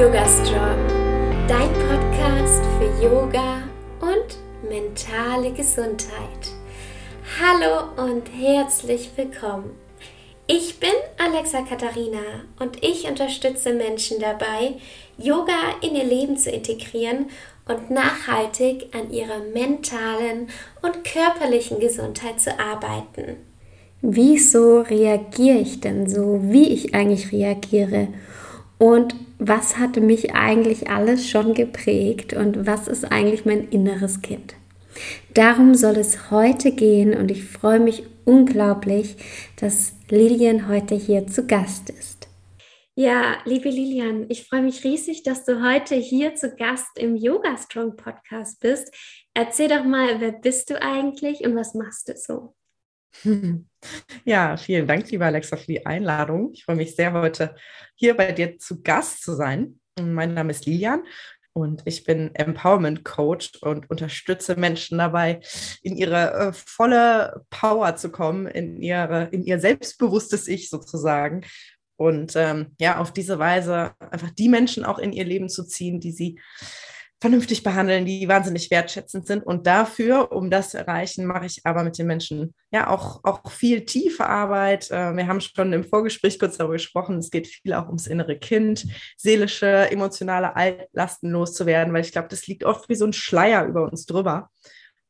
Yoga Strong, dein Podcast für Yoga und mentale Gesundheit. Hallo und herzlich willkommen. Ich bin Alexa Katharina und ich unterstütze Menschen dabei, Yoga in ihr Leben zu integrieren und nachhaltig an ihrer mentalen und körperlichen Gesundheit zu arbeiten. Wieso reagiere ich denn so, wie ich eigentlich reagiere? Und was hatte mich eigentlich alles schon geprägt und was ist eigentlich mein inneres Kind? Darum soll es heute gehen und ich freue mich unglaublich, dass Lilian heute hier zu Gast ist. Ja, liebe Lilian, ich freue mich riesig, dass du heute hier zu Gast im Yoga Strong Podcast bist. Erzähl doch mal, wer bist du eigentlich und was machst du so? Ja, vielen Dank, liebe Alexa, für die Einladung. Ich freue mich sehr, heute hier bei dir zu Gast zu sein. Mein Name ist Lilian und ich bin Empowerment Coach und unterstütze Menschen dabei, in ihre äh, volle Power zu kommen, in, ihre, in ihr selbstbewusstes Ich sozusagen. Und ähm, ja, auf diese Weise einfach die Menschen auch in ihr Leben zu ziehen, die sie vernünftig behandeln, die wahnsinnig wertschätzend sind. Und dafür, um das zu erreichen, mache ich aber mit den Menschen ja auch, auch viel tiefe Arbeit. Äh, wir haben schon im Vorgespräch kurz darüber gesprochen. Es geht viel auch ums innere Kind, seelische, emotionale Altlasten loszuwerden, weil ich glaube, das liegt oft wie so ein Schleier über uns drüber.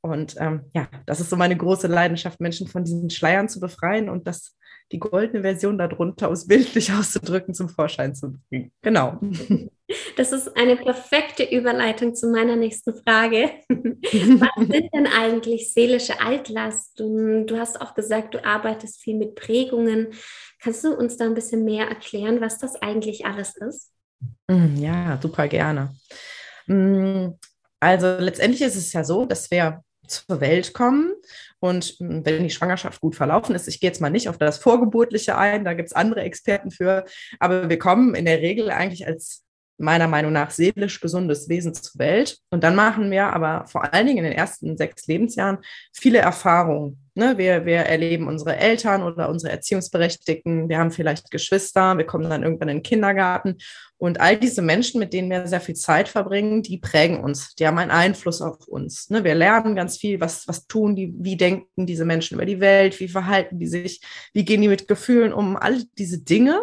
Und ähm, ja, das ist so meine große Leidenschaft, Menschen von diesen Schleiern zu befreien und das die goldene Version darunter, um es bildlich auszudrücken, zum Vorschein zu bringen. Genau. Das ist eine perfekte Überleitung zu meiner nächsten Frage. Was sind denn eigentlich seelische Altlasten? Du hast auch gesagt, du arbeitest viel mit Prägungen. Kannst du uns da ein bisschen mehr erklären, was das eigentlich alles ist? Mm, ja, super gerne. Mm, also letztendlich ist es ja so, dass wir zur Welt kommen. Und hm, wenn die Schwangerschaft gut verlaufen ist, ich gehe jetzt mal nicht auf das Vorgeburtliche ein, da gibt es andere Experten für, aber wir kommen in der Regel eigentlich als meiner Meinung nach seelisch gesundes Wesen zur Welt. Und dann machen wir aber vor allen Dingen in den ersten sechs Lebensjahren viele Erfahrungen. Ne? Wir, wir erleben unsere Eltern oder unsere Erziehungsberechtigten, wir haben vielleicht Geschwister, wir kommen dann irgendwann in den Kindergarten. Und all diese Menschen, mit denen wir sehr viel Zeit verbringen, die prägen uns, die haben einen Einfluss auf uns. Ne? Wir lernen ganz viel, was, was tun die, wie denken diese Menschen über die Welt, wie verhalten die sich, wie gehen die mit Gefühlen um, all diese Dinge.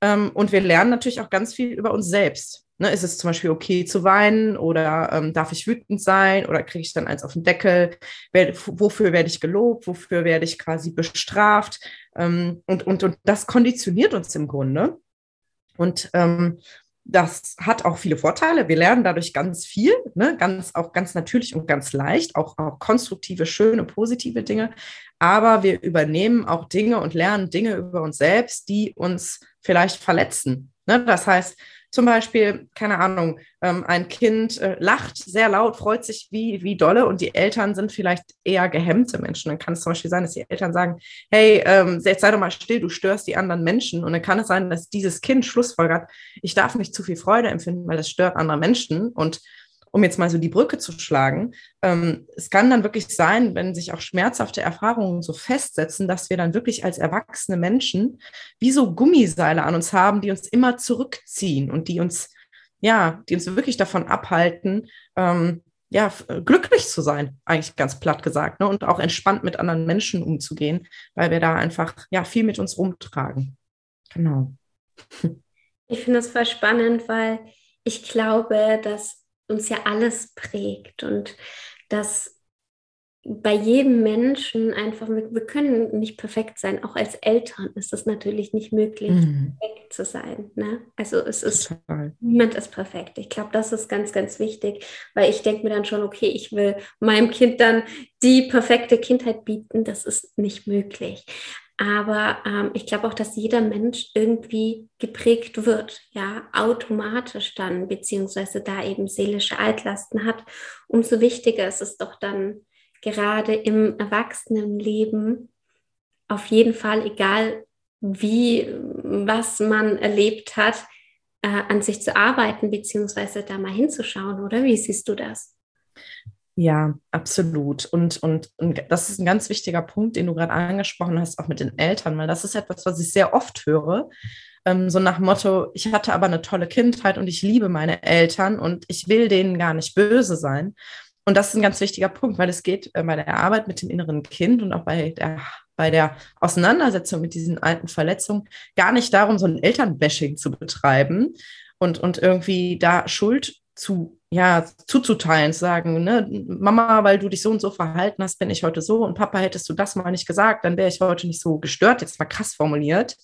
Ähm, und wir lernen natürlich auch ganz viel über uns selbst. Ne, ist es zum Beispiel okay zu weinen oder ähm, darf ich wütend sein oder kriege ich dann eins auf den Deckel? Wer, wofür werde ich gelobt? Wofür werde ich quasi bestraft? Ähm, und, und, und das konditioniert uns im Grunde. Und ähm, das hat auch viele Vorteile. Wir lernen dadurch ganz viel, ne? ganz, auch ganz natürlich und ganz leicht, auch, auch konstruktive, schöne, positive Dinge. Aber wir übernehmen auch Dinge und lernen Dinge über uns selbst, die uns vielleicht verletzen. Ne? Das heißt, zum Beispiel, keine Ahnung, ähm, ein Kind äh, lacht sehr laut, freut sich wie, wie dolle und die Eltern sind vielleicht eher gehemmte Menschen. Dann kann es zum Beispiel sein, dass die Eltern sagen, hey, ähm, jetzt sei doch mal still, du störst die anderen Menschen. Und dann kann es sein, dass dieses Kind Schlussfolgert, ich darf nicht zu viel Freude empfinden, weil das stört andere Menschen. Und um jetzt mal so die Brücke zu schlagen, ähm, es kann dann wirklich sein, wenn sich auch schmerzhafte Erfahrungen so festsetzen, dass wir dann wirklich als erwachsene Menschen wie so Gummiseile an uns haben, die uns immer zurückziehen und die uns, ja, die uns wirklich davon abhalten, ähm, ja, glücklich zu sein, eigentlich ganz platt gesagt, ne? und auch entspannt mit anderen Menschen umzugehen, weil wir da einfach ja viel mit uns rumtragen. Genau. Ich finde das voll spannend, weil ich glaube, dass uns ja alles prägt und dass bei jedem Menschen einfach, wir, können nicht perfekt sein. Auch als Eltern ist es natürlich nicht möglich, mhm. perfekt zu sein. Ne? Also es ist, Total. niemand ist perfekt. Ich glaube, das ist ganz, ganz wichtig, weil ich denke mir dann schon, okay, ich will meinem Kind dann die perfekte Kindheit bieten. Das ist nicht möglich. Aber ähm, ich glaube auch, dass jeder Mensch irgendwie geprägt wird, ja, automatisch dann, beziehungsweise da eben seelische Altlasten hat. Umso wichtiger ist es doch dann gerade im Erwachsenenleben auf jeden Fall, egal wie, was man erlebt hat, äh, an sich zu arbeiten, beziehungsweise da mal hinzuschauen, oder? Wie siehst du das? Ja, absolut. Und, und, und das ist ein ganz wichtiger Punkt, den du gerade angesprochen hast, auch mit den Eltern, weil das ist etwas, was ich sehr oft höre. ähm, so nach Motto, ich hatte aber eine tolle Kindheit und ich liebe meine Eltern und ich will denen gar nicht böse sein. Und das ist ein ganz wichtiger Punkt, weil es geht äh, bei der Arbeit mit dem inneren Kind und auch bei der, bei der Auseinandersetzung mit diesen alten Verletzungen gar nicht darum, so ein Elternbashing zu betreiben und, und irgendwie da Schuld zu, ja, zuzuteilen, zu sagen, ne, Mama, weil du dich so und so verhalten hast, bin ich heute so und Papa, hättest du das mal nicht gesagt, dann wäre ich heute nicht so gestört, jetzt mal krass formuliert,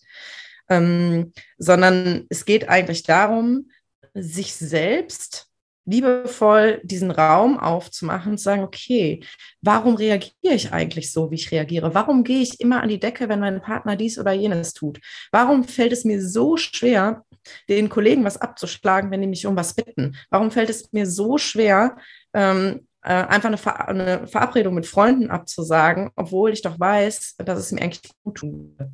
ähm, sondern es geht eigentlich darum, sich selbst liebevoll diesen Raum aufzumachen und zu sagen, okay, warum reagiere ich eigentlich so, wie ich reagiere? Warum gehe ich immer an die Decke, wenn mein Partner dies oder jenes tut? Warum fällt es mir so schwer, den Kollegen was abzuschlagen, wenn die mich um was bitten? Warum fällt es mir so schwer, ähm, äh, einfach eine, Ver eine, Verabredung mit Freunden abzusagen, obwohl ich doch weiß, dass es mir eigentlich gut würde?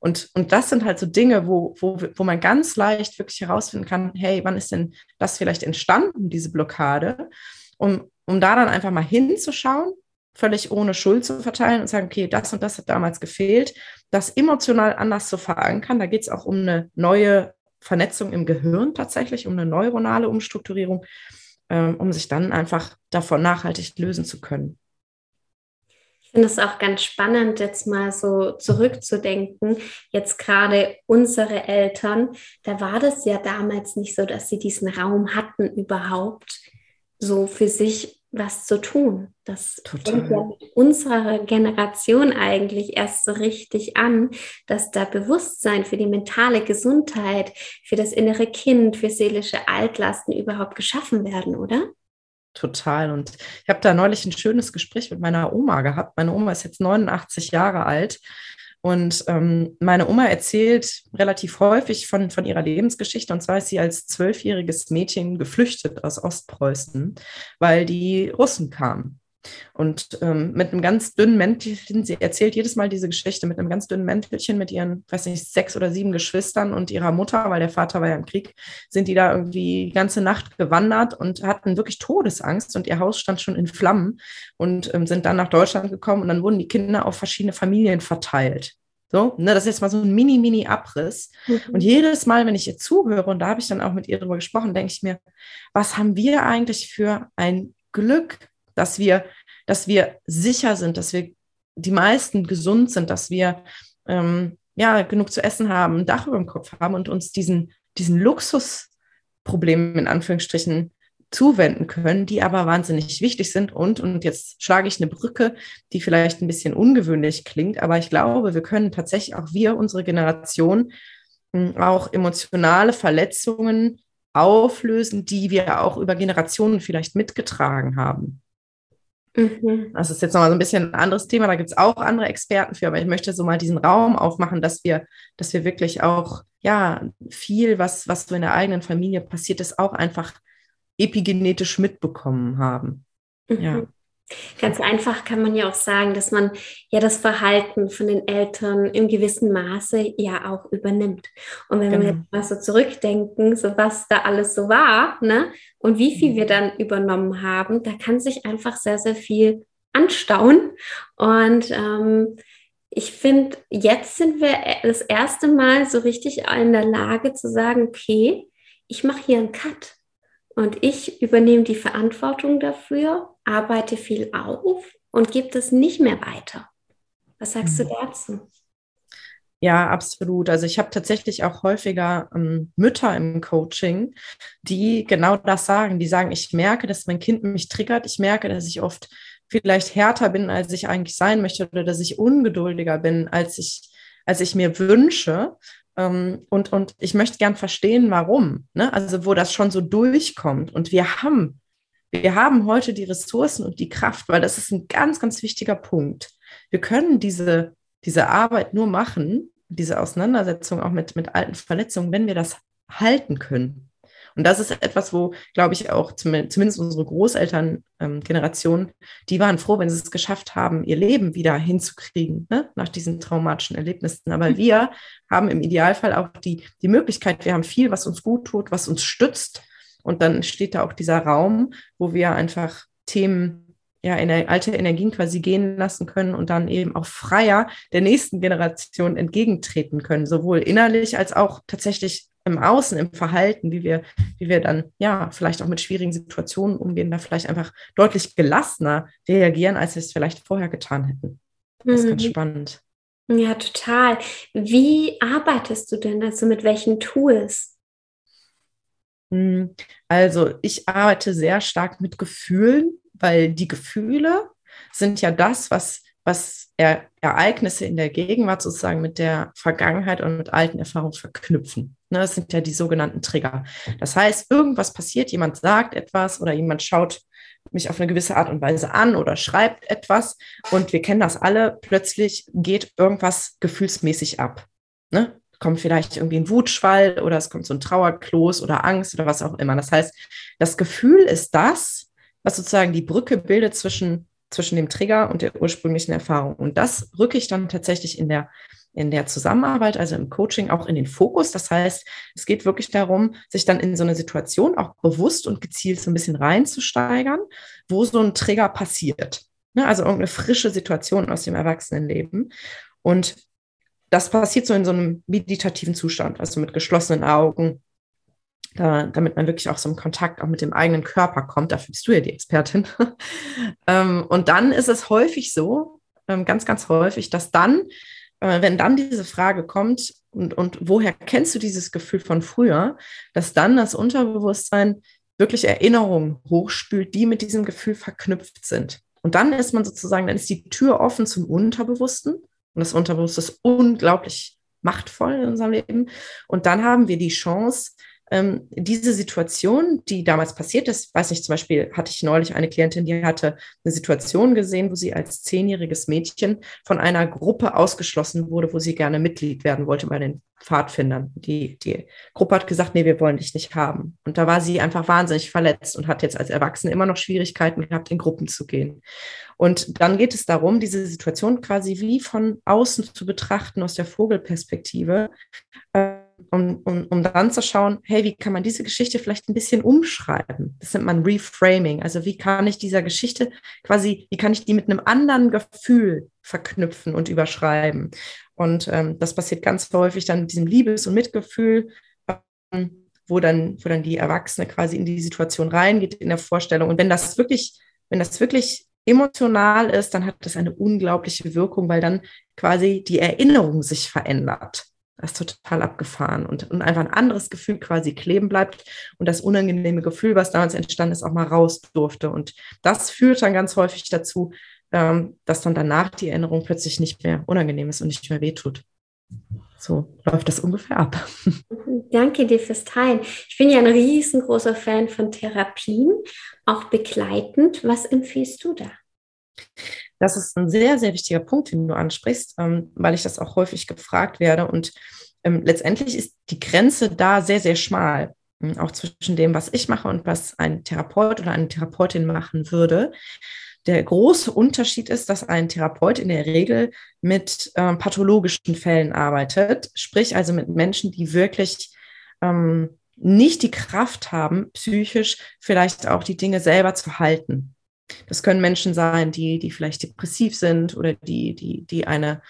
Und, und das sind halt so Dinge, wo, wo, wo man ganz leicht wirklich herausfinden kann, hey, wann ist denn das vielleicht entstanden, diese Blockade? Um, um da dann einfach mal hinzuschauen, völlig ohne Schuld zu verteilen und sagen, okay, das und das hat damals gefehlt, das emotional anders zu verankern. Da geht es auch um eine neue Vernetzung im Gehirn tatsächlich, um eine neuronale Umstrukturierung, um sich dann einfach davon nachhaltig lösen zu können. Ich finde es auch ganz spannend, jetzt mal so zurückzudenken. Jetzt gerade unsere Eltern, da war das ja damals nicht so, dass sie diesen Raum hatten, überhaupt so für sich was zu tun. Das fängt ja mit unserer Generation eigentlich erst so richtig an, dass da Bewusstsein für die mentale Gesundheit, für das innere Kind, für seelische Altlasten überhaupt geschaffen werden, oder? Total. Und ich habe da neulich ein schönes Gespräch mit meiner Oma gehabt. Meine Oma ist jetzt 89 Jahre alt. Und ähm, meine Oma erzählt relativ häufig von, von ihrer Lebensgeschichte. Und zwar ist sie als zwölfjähriges Mädchen geflüchtet aus Ostpreußen, weil die Russen kamen. Und ähm, mit einem ganz dünnen Mäntelchen, sie erzählt jedes Mal diese Geschichte mit einem ganz dünnen Mäntelchen mit ihren, weiß nicht, sechs oder sieben Geschwistern und ihrer Mutter, weil der Vater war ja im Krieg, sind die da irgendwie die ganze Nacht gewandert und hatten wirklich Todesangst und ihr Haus stand schon in Flammen und ähm, sind dann nach Deutschland gekommen und dann wurden die Kinder auf verschiedene Familien verteilt. So, ne, das ist jetzt mal so ein Mini-Mini-Abriss. Mhm. Und jedes Mal, wenn ich ihr zuhöre, und da habe ich dann auch mit ihr darüber gesprochen, denke ich mir, was haben wir eigentlich für ein Glück, dass wir, dass wir sicher sind, dass wir die meisten gesund sind, dass wir ähm, ja genug zu essen haben, ein Dach über dem Kopf haben und uns diesen, diesen Luxusproblemen in Anführungsstrichen zuwenden können, die aber wahnsinnig wichtig sind. Und, und jetzt schlage ich eine Brücke, die vielleicht ein bisschen ungewöhnlich klingt, aber ich glaube, wir können tatsächlich auch wir, unsere Generation, hm, auch emotionale Verletzungen auflösen, die wir auch über Generationen vielleicht mitgetragen haben. Mhm. Das ist jetzt nochmal so ein bisschen ein anderes Thema, da gibt es auch andere Experten für, aber ich möchte so mal diesen Raum aufmachen, dass wir, dass wir wirklich auch, ja, viel, was, was so in der eigenen Familie passiert ist, auch einfach epigenetisch mitbekommen haben. Mhm. Ja. Ganz einfach kann man ja auch sagen, dass man ja das Verhalten von den Eltern im gewissen Maße ja auch übernimmt. Und wenn genau. wir jetzt mal so zurückdenken, so was da alles so war, ne, und wie viel wir mhm. dann übernommen haben, da kann sich einfach sehr, sehr viel anstauen. Und ähm, ich finde, jetzt sind wir das erste Mal so richtig in der Lage zu sagen, okay, ich mache hier einen Cut. Und ich übernehme die Verantwortung dafür, arbeite viel auf und gebe das nicht mehr weiter. Was sagst mhm. du dazu? Ja, absolut. Also ich habe tatsächlich auch häufiger ähm, Mütter im Coaching, die genau das sagen. Die sagen, ich merke, dass mein Kind mich triggert. Ich merke, dass ich oft vielleicht härter bin, als ich eigentlich sein möchte oder dass ich ungeduldiger bin, als ich, als ich mir wünsche. Ähm, und, und ich möchte gern verstehen, warum. Ne? Also wo das schon so durchkommt. Und wir haben, wir haben heute die Ressourcen und die Kraft, weil das ist ein ganz, ganz wichtiger Punkt. Wir können diese, diese Arbeit nur machen, diese Auseinandersetzung auch mit, mit alten Verletzungen, wenn wir das halten können. Und das ist etwas, wo, glaube ich, auch zumindest unsere Großelterngeneration, ähm, die waren froh, wenn sie es geschafft haben, ihr Leben wieder hinzukriegen, ne? nach diesen traumatischen Erlebnissen. Aber mhm. wir haben im Idealfall auch die, die Möglichkeit, wir haben viel, was uns gut tut, was uns stützt. Und dann steht da auch dieser Raum, wo wir einfach Themen ja, in alte Energien quasi gehen lassen können und dann eben auch freier der nächsten Generation entgegentreten können, sowohl innerlich als auch tatsächlich im Außen, im Verhalten, wie wir, wie wir dann ja vielleicht auch mit schwierigen Situationen umgehen, da vielleicht einfach deutlich gelassener reagieren, als wir es vielleicht vorher getan hätten. Das ist mhm. ganz spannend. Ja, total. Wie arbeitest du denn? Also mit welchen Tools? Hm, also ich arbeite sehr stark mit Gefühlen, weil die Gefühle sind ja das, was, was er, Ereignisse in der Gegenwart sozusagen mit der Vergangenheit und mit alten Erfahrungen verknüpfen. Ne, das sind ja die sogenannten Trigger. Das heißt, irgendwas passiert, jemand sagt etwas oder jemand schaut mich auf eine gewisse Art und Weise an oder schreibt etwas und wir kennen das alle, plötzlich geht irgendwas gefühlsmäßig ab. Ne? Kommt vielleicht irgendwie ein Wutschwall oder es kommt so ein Trauerkloß oder Angst oder was auch immer. Das heißt, das Gefühl ist das, was sozusagen die Brücke bildet zwischen, zwischen dem Trigger und der ursprünglichen Erfahrung. Und das rücke ich dann tatsächlich in der in der Zusammenarbeit, also im Coaching, auch in den Fokus. Das heißt, es geht wirklich darum, sich dann in so eine Situation auch bewusst und gezielt so ein bisschen reinzusteigern, wo so ein Trigger passiert. Ne? Also irgendeine frische Situation aus dem Erwachsenenleben. Und das passiert so in so einem meditativen Zustand, also mit geschlossenen Augen, da, damit man wirklich auch so einen Kontakt auch mit dem eigenen Körper kommt. Dafür bist du ja die Expertin. ähm, und dann ist es häufig so, ähm, ganz, ganz häufig, dass dann äh, wenn dann diese Frage kommt, und, und woher kennst du dieses Gefühl von früher, dass dann das Unterbewusstsein wirklich Erinnerungen hochspült, die mit diesem Gefühl verknüpft sind. Und dann ist man sozusagen, dann ist die Tür offen zum Unterbewussten. Und das Unterbewusste ist unglaublich machtvoll in unserem Leben. Und dann haben wir die Chance, ähm, diese Situation, die damals passiert ist, weiß nicht, zum Beispiel hatte ich neulich eine Klientin, die hatte eine Situation gesehen, wo sie als zehnjähriges Mädchen von einer Gruppe ausgeschlossen wurde, wo sie gerne Mitglied werden wollte bei den Pfadfindern. Die, die Gruppe hat gesagt, nee, wir wollen dich nicht haben. Und da war sie einfach wahnsinnig verletzt und hat jetzt als Erwachsene immer noch Schwierigkeiten gehabt, in Gruppen zu gehen. Und dann geht es darum, diese Situation quasi wie von außen zu betrachten, aus der Vogelperspektive. Äh, um, um, um dann zu schauen, hey, wie kann man diese Geschichte vielleicht ein bisschen umschreiben? Das nennt man Reframing. Also wie kann ich dieser Geschichte quasi, wie kann ich die mit einem anderen Gefühl verknüpfen und überschreiben? Und ähm, das passiert ganz häufig dann mit diesem Liebes- und Mitgefühl, ähm, wo, dann, wo dann die Erwachsene quasi in die Situation reingeht in der Vorstellung. Und wenn das wirklich, wenn das wirklich emotional ist, dann hat das eine unglaubliche Wirkung, weil dann quasi die Erinnerung sich verändert. Das ist total abgefahren und, und einfach ein anderes Gefühl quasi kleben bleibt und das unangenehme Gefühl, was damals entstanden ist, auch mal raus durfte. Und das führt dann ganz häufig dazu, ähm, dass dann danach die Erinnerung plötzlich nicht mehr unangenehm ist und nicht mehr wehtut. So läuft das ungefähr ab. Danke dir fürs Teilen. Ich bin ja ein riesengroßer Fan von Therapien, auch begleitend. Was empfiehlst du da? Das ist ein sehr, sehr wichtiger Punkt, den du ansprichst, ähm, weil ich das auch häufig gefragt werde. Und ähm, letztendlich ist die Grenze da sehr, sehr schmal, hm, auch zwischen dem, was ich mache und was ein Therapeut oder eine Therapeutin machen würde. Der große Unterschied ist, dass ein Therapeut in der Regel mit ähm, pathologischen Fällen arbeitet, sprich also mit Menschen, die wirklich nicht die Kraft haben, psychisch vielleicht auch die Dinge selber zu halten. Das können Menschen sein, die, die vielleicht depressiv sind oder die, die, die eine,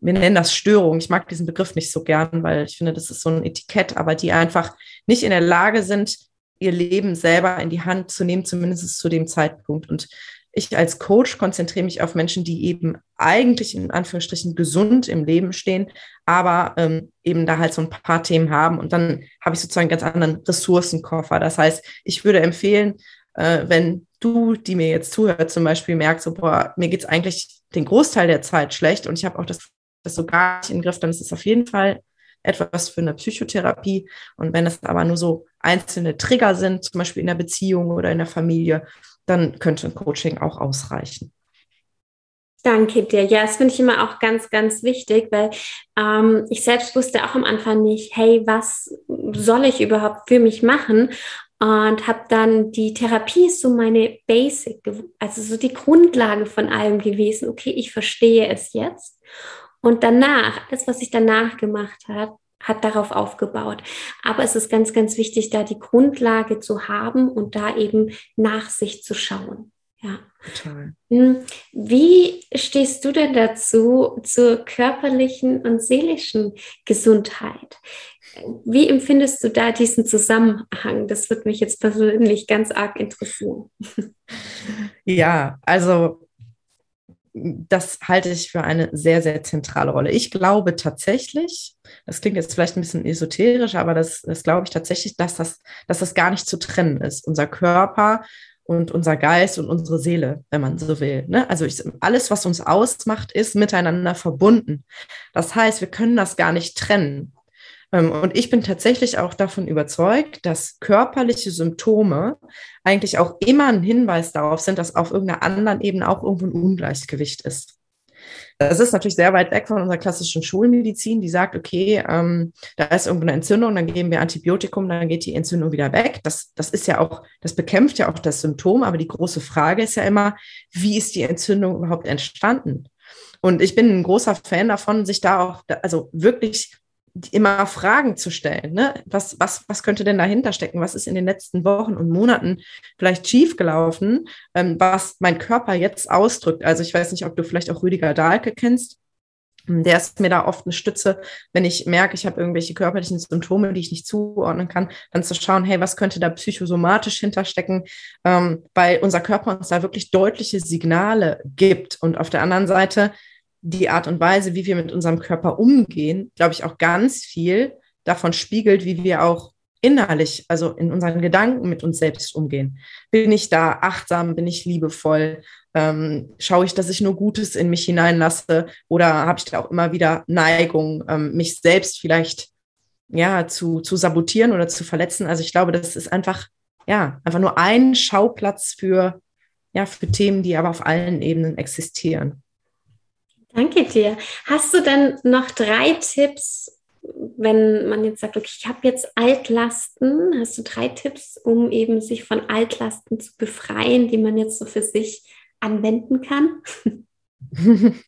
wir nennen das Störung. Ich mag diesen Begriff nicht so gern, weil ich finde, das ist so ein Etikett, aber die einfach nicht in der Lage sind, ihr Leben selber in die Hand zu nehmen, zumindest zu dem Zeitpunkt. Und ich als Coach konzentriere mich auf Menschen, die eben eigentlich in Anführungsstrichen gesund im Leben stehen, aber ähm, eben da halt so ein paar Themen haben. Und dann habe ich sozusagen einen ganz anderen Ressourcenkoffer. Das heißt, ich würde empfehlen, äh, wenn du, die mir jetzt zuhört, zum Beispiel merkst, so, boah, mir geht's eigentlich den Großteil der Zeit schlecht und ich habe auch das, das so gar nicht im Griff, dann ist es auf jeden Fall etwas für eine Psychotherapie. Und wenn es aber nur so einzelne Trigger sind, zum Beispiel in der Beziehung oder in der Familie, dann könnte ein Coaching auch ausreichen. Danke dir. Ja, das finde ich immer auch ganz, ganz wichtig, weil ähm, ich selbst wusste auch am Anfang nicht, hey, was soll ich überhaupt für mich machen? Und habe dann die Therapie ist so meine Basic, also so die Grundlage von allem gewesen. Okay, ich verstehe es jetzt. Und danach, alles, was ich danach gemacht habe, hat darauf aufgebaut. Aber es ist ganz, ganz wichtig, da die Grundlage zu haben und da eben nach sich zu schauen. Ja. Total. Hm, wie stehst du denn dazu zur körperlichen und seelischen Gesundheit? Wie empfindest du da diesen Zusammenhang? Das würde mich jetzt persönlich ganz arg interessieren. Ja, also das halte ich für eine sehr, sehr zentrale Rolle. Ich glaube tatsächlich, das klingt jetzt vielleicht ein bisschen esoterisch, aber das, das glaube ich tatsächlich, dass das, dass das gar nicht zu trennen ist. Unser Körper und unser Geist und unsere Seele, wenn man so will. Ne? Also ich, alles, was uns ausmacht, ist miteinander verbunden. Das heißt, wir können das gar nicht trennen. Ähm, und ich bin tatsächlich auch davon überzeugt, dass körperliche Symptome eigentlich auch immer ein Hinweis darauf sind, dass auf irgendeiner anderen Ebene auch irgendwo ein Ungleichgewicht ist. Das ist natürlich sehr weit weg von unserer klassischen Schulmedizin, die sagt, okay, ähm, da ist irgendwo eine Entzündung, dann geben wir Antibiotikum, dann geht die Entzündung wieder weg. Das, das ist ja auch, das bekämpft ja auch das Symptom, aber die große Frage ist ja immer, wie ist die Entzündung überhaupt entstanden? Und ich bin ein großer Fan davon, sich da auch, also wirklich immer Fragen zu stellen. Ne? Was, was, was könnte denn dahinter stecken? Was ist in den letzten Wochen und Monaten vielleicht schiefgelaufen, ähm, was mein Körper jetzt ausdrückt? Also ich weiß nicht, ob du vielleicht auch Rüdiger Dahlke kennst. Der ist mir da oft eine Stütze, wenn ich merke, ich habe irgendwelche körperlichen Symptome, die ich nicht zuordnen kann, dann zu schauen, hey, was könnte da psychosomatisch hinterstecken, ähm, weil unser Körper uns da wirklich deutliche Signale gibt. Und auf der anderen Seite die Art und Weise, wie wir mit unserem Körper umgehen, glaube ich, auch ganz viel davon spiegelt, wie wir auch innerlich, also in unseren Gedanken mit uns selbst umgehen. Bin ich da achtsam, bin ich liebevoll, ähm, schaue ich, dass ich nur Gutes in mich hineinlasse oder habe ich da auch immer wieder Neigung, ähm, mich selbst vielleicht ja zu, zu sabotieren oder zu verletzen. Also ich glaube, das ist einfach, ja, einfach nur ein Schauplatz für, ja, für Themen, die aber auf allen Ebenen existieren. Danke dir. Hast du denn noch drei Tipps, wenn man jetzt sagt, okay, ich habe jetzt Altlasten, hast du drei Tipps, um eben sich von Altlasten zu befreien, die man jetzt so für sich anwenden kann?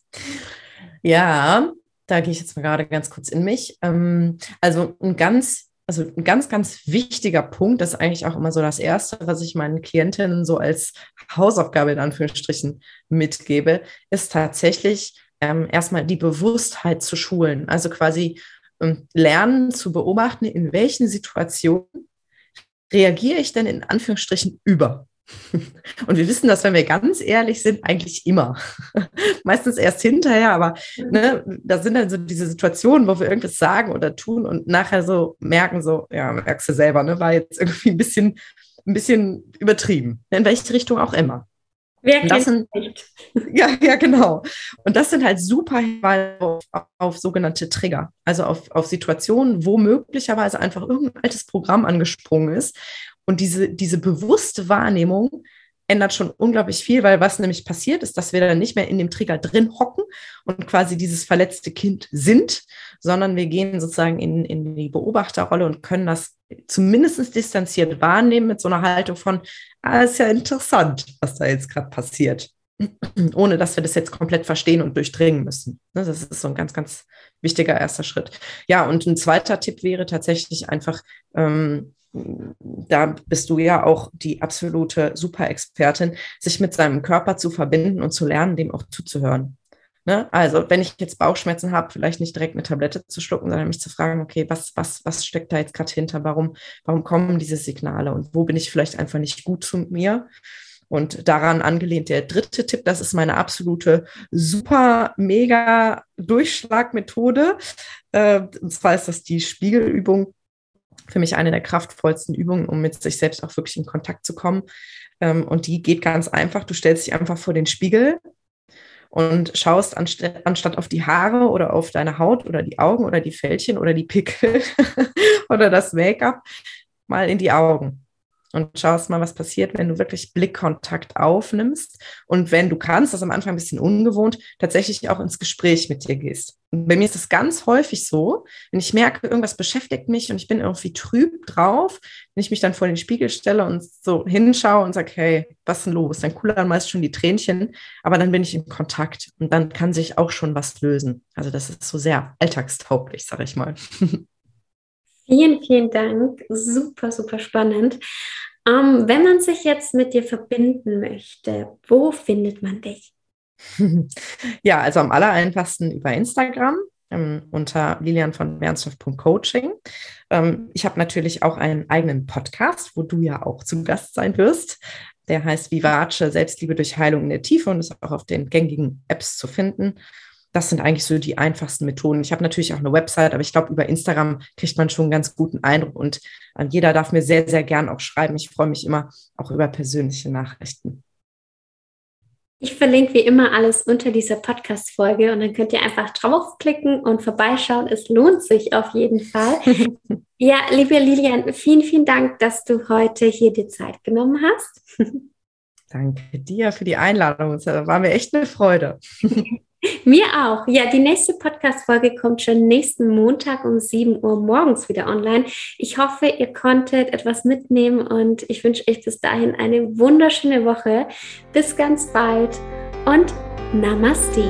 ja, da gehe ich jetzt mal gerade ganz kurz in mich. Ähm, also ein ganz also ein ganz, ganz wichtiger Punkt, das ist eigentlich auch immer so das Erste, was ich meinen Klientinnen so als Hausaufgabe in Anführungsstrichen mitgebe, ist tatsächlich ähm, erstmal die Bewusstheit zu schulen. Also quasi ähm, lernen zu beobachten, in welchen Situationen reagiere ich denn in Anführungsstrichen über. Und wir wissen das, wenn wir ganz ehrlich sind, eigentlich immer. Meistens erst hinterher, aber ne, da sind dann so diese Situationen, wo wir irgendwas sagen oder tun und nachher so merken, so, ja, merkst du selber, ne, war jetzt irgendwie ein bisschen, ein bisschen übertrieben. In welche Richtung auch immer. Wer kennt das sind, nicht? Ja, ja, genau. Und das sind halt super auf, auf sogenannte Trigger, also auf, auf Situationen, wo möglicherweise einfach irgendein altes Programm angesprungen ist. Und diese, diese bewusste Wahrnehmung ändert schon unglaublich viel, weil was nämlich passiert ist, dass wir dann nicht mehr in dem Trigger drin hocken und quasi dieses verletzte Kind sind, sondern wir gehen sozusagen in, in die Beobachterrolle und können das zumindest distanziert wahrnehmen mit so einer Haltung von, ah, ist ja interessant, was da jetzt gerade passiert. Ohne dass wir das jetzt komplett verstehen und durchdringen müssen. Ne, das ist so ein ganz, ganz wichtiger erster Schritt. Ja, und ein zweiter Tipp wäre tatsächlich einfach, ähm, da bist du ja auch die absolute Super-Expertin, sich mit seinem Körper zu verbinden und zu lernen, dem auch zuzuhören. Ne? Also, wenn ich jetzt Bauchschmerzen habe, vielleicht nicht direkt eine Tablette zu schlucken, sondern mich zu fragen, okay, was, was, was steckt da jetzt gerade hinter? Warum, warum kommen diese Signale und wo bin ich vielleicht einfach nicht gut zu mir? Und daran angelehnt der dritte Tipp, das ist meine absolute super mega Durchschlagmethode. Äh, und zwar ist das die Spiegelübung für mich eine der kraftvollsten Übungen, um mit sich selbst auch wirklich in Kontakt zu kommen. Ähm, und die geht ganz einfach. Du stellst dich einfach vor den Spiegel und schaust anstatt auf die Haare oder auf deine Haut oder die Augen oder die Fältchen oder die Pickel oder das Make-up mal in die Augen und schaust mal, was passiert, wenn du wirklich Blickkontakt aufnimmst und wenn du kannst, das ist am Anfang ein bisschen ungewohnt, tatsächlich auch ins Gespräch mit dir gehst. Und bei mir ist es ganz häufig so, wenn ich merke, irgendwas beschäftigt mich und ich bin irgendwie trüb drauf, wenn ich mich dann vor den Spiegel stelle und so hinschaue und sage, hey, was ist denn los? Dann kullern meist schon die Tränchen, aber dann bin ich in Kontakt und dann kann sich auch schon was lösen. Also das ist so sehr alltagstauglich, sage ich mal. Vielen, vielen Dank. Super, super spannend. Um, wenn man sich jetzt mit dir verbinden möchte, wo findet man dich? Ja, also am aller einfachsten über Instagram ähm, unter lilian von Bernstorff.coaching. Ähm, ich habe natürlich auch einen eigenen Podcast, wo du ja auch zu Gast sein wirst. Der heißt Vivace Selbstliebe durch Heilung in der Tiefe und ist auch auf den gängigen Apps zu finden. Das sind eigentlich so die einfachsten Methoden. Ich habe natürlich auch eine Website, aber ich glaube, über Instagram kriegt man schon einen ganz guten Eindruck und äh, jeder darf mir sehr, sehr gern auch schreiben. Ich freue mich immer auch über persönliche Nachrichten. Ich verlinke wie immer alles unter dieser Podcast-Folge und dann könnt ihr einfach draufklicken und vorbeischauen. Es lohnt sich auf jeden Fall. ja, liebe Lilian, vielen, vielen Dank, dass du heute hier die Zeit genommen hast. Danke dir für die Einladung. Es war mir echt eine Freude. Mir auch. Ja, die nächste Podcast-Folge kommt schon nächsten Montag um 7 Uhr morgens wieder online. Ich hoffe, ihr konntet etwas mitnehmen und ich wünsche euch bis dahin eine wunderschöne Woche. Bis ganz bald und Namaste.